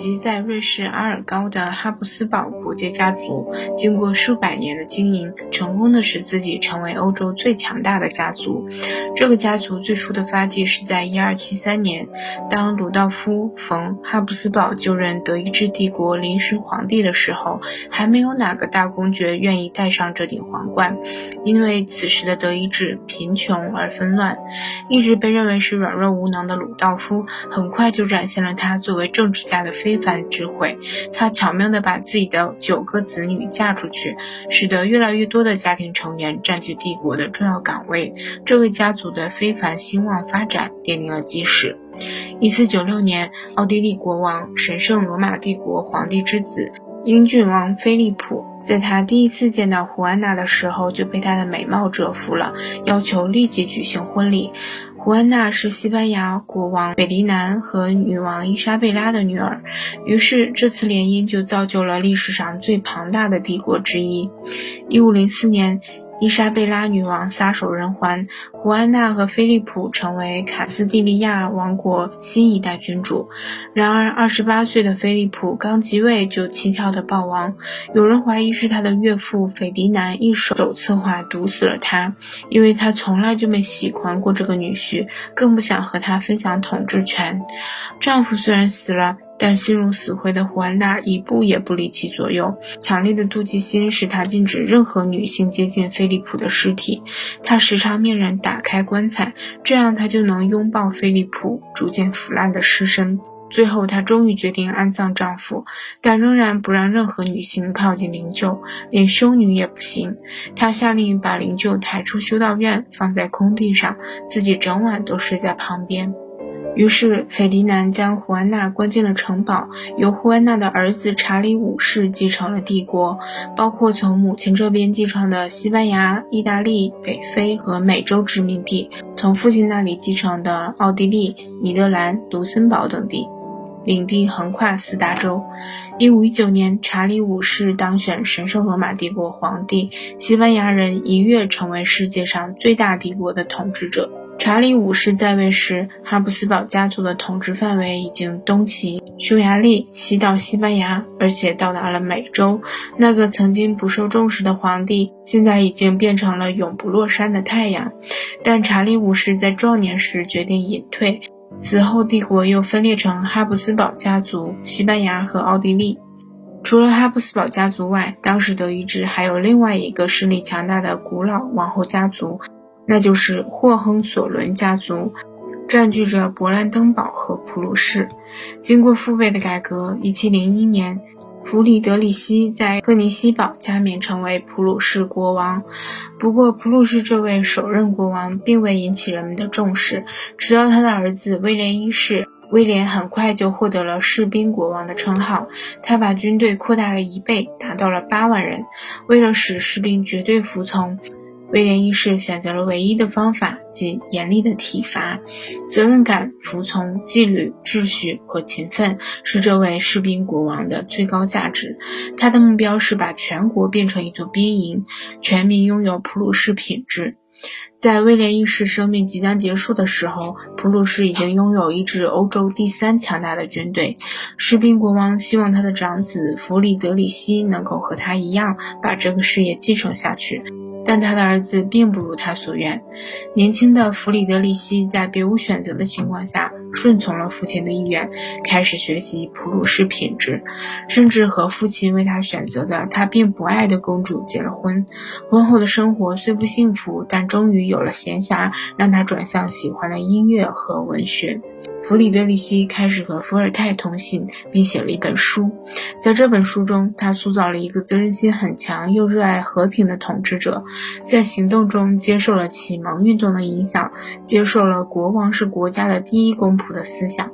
及在瑞士阿尔高的哈布斯堡国界家族，经过数百年的经营，成功的使自己成为欧洲最强大的家族。这个家族最初的发迹是在1273年，当鲁道夫·冯·哈布斯堡就任德意志帝国临时皇帝的时候，还没有哪个大公爵愿意戴上这顶皇冠，因为此时的德意志贫穷而纷乱。一直被认为是软弱无能的鲁道夫，很快就展现了他作为政治家的非非凡智慧。他巧妙地把自己的九个子女嫁出去，使得越来越多的家庭成员占据帝国的重要岗位。这为家族的非凡兴旺发展奠定了基石。一四九六年，奥地利国王、神圣罗马帝国皇帝之子英俊王菲利普，在他第一次见到胡安娜的时候，就被她的美貌折服了，要求立即举行婚礼。胡安娜是西班牙国王斐迪南和女王伊莎贝拉的女儿，于是这次联姻就造就了历史上最庞大的帝国之一。一五零四年。伊莎贝拉女王撒手人寰，胡安娜和菲利普成为卡斯蒂利亚王国新一代君主。然而，二十八岁的菲利普刚即位就蹊跷的暴亡，有人怀疑是他的岳父斐迪南一手策划毒死了他，因为他从来就没喜欢过这个女婿，更不想和他分享统治权。丈夫虽然死了。但心如死灰的胡安娜一步也不离其左右，强烈的妒忌心使她禁止任何女性接近菲利普的尸体。她时常命人打开棺材，这样她就能拥抱菲利普逐渐腐烂的尸身。最后，她终于决定安葬丈夫，但仍然不让任何女性靠近灵柩，连修女也不行。她下令把灵柩抬出修道院，放在空地上，自己整晚都睡在旁边。于是，斐迪南将胡安娜关进了城堡，由胡安娜的儿子查理五世继承了帝国，包括从母亲这边继承的西班牙、意大利、北非和美洲殖民地，从父亲那里继承的奥地利、尼德兰、卢森堡等地，领地横跨四大洲。一五一九年，查理五世当选神圣罗马帝国皇帝，西班牙人一跃成为世界上最大帝国的统治者。查理五世在位时，哈布斯堡家族的统治范围已经东起匈牙利，西到西班牙，而且到达了美洲。那个曾经不受重视的皇帝，现在已经变成了永不落山的太阳。但查理五世在壮年时决定隐退，此后帝国又分裂成哈布斯堡家族、西班牙和奥地利。除了哈布斯堡家族外，当时德意志还有另外一个势力强大的古老王侯家族。那就是霍亨索伦家族，占据着勃兰登堡和普鲁士。经过父辈的改革，1701年，弗里德里希在赫尼西堡加冕成为普鲁士国王。不过，普鲁士这位首任国王并未引起人们的重视，直到他的儿子威廉一世。威廉很快就获得了士兵国王的称号，他把军队扩大了一倍，达到了八万人。为了使士兵绝对服从。威廉一世选择了唯一的方法，即严厉的体罚。责任感、服从、纪律、秩序和勤奋是这位士兵国王的最高价值。他的目标是把全国变成一座兵营，全民拥有普鲁士品质。在威廉一世生命即将结束的时候，普鲁士已经拥有一支欧洲第三强大的军队。士兵国王希望他的长子弗里德里希能够和他一样，把这个事业继承下去。但他的儿子并不如他所愿。年轻的弗里德里希在别无选择的情况下，顺从了父亲的意愿，开始学习普鲁士品质，甚至和父亲为他选择的他并不爱的公主结了婚。婚后的生活虽不幸福，但终于有了闲暇，让他转向喜欢的音乐和文学。弗里德里希开始和伏尔泰通信，并写了一本书。在这本书中，他塑造了一个责任心很强又热爱和平的统治者，在行动中接受了启蒙运动的影响，接受了国王是国家的第一公仆的思想。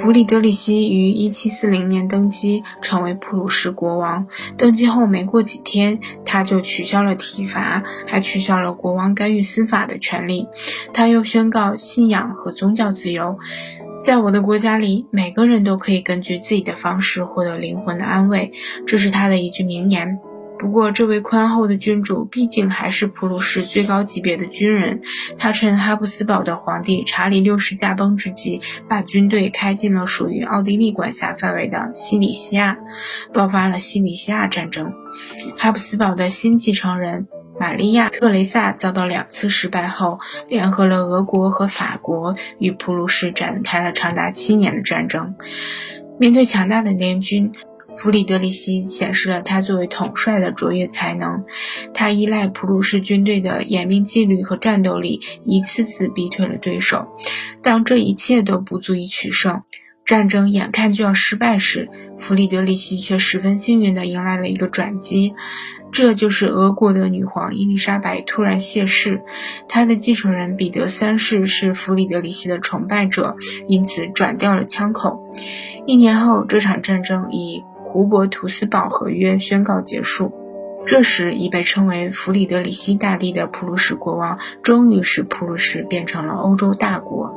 弗里德里希于1740年登基，成为普鲁士国王。登基后没过几天，他就取消了体罚，还取消了国王干预司法的权利。他又宣告信仰和宗教自由。在我的国家里，每个人都可以根据自己的方式获得灵魂的安慰，这是他的一句名言。不过，这位宽厚的君主毕竟还是普鲁士最高级别的军人。他趁哈布斯堡的皇帝查理六世驾崩之际，把军队开进了属于奥地利管辖范围的西里西亚，爆发了西里西亚战争。哈布斯堡的新继承人玛利亚·特蕾萨遭到两次失败后，联合了俄国和法国，与普鲁士展开了长达七年的战争。面对强大的联军，弗里德里希显示了他作为统帅的卓越才能。他依赖普鲁士军队的严明纪律和战斗力，一次次逼退了对手。当这一切都不足以取胜，战争眼看就要失败时，弗里德里希却十分幸运地迎来了一个转机。这就是俄国的女皇伊丽莎白突然谢世，她的继承人彼得三世是弗里德里希的崇拜者，因此转掉了枪口。一年后，这场战争以胡伯图斯堡合约宣告结束。这时，已被称为弗里德里希大帝的普鲁士国王，终于使普鲁士变成了欧洲大国。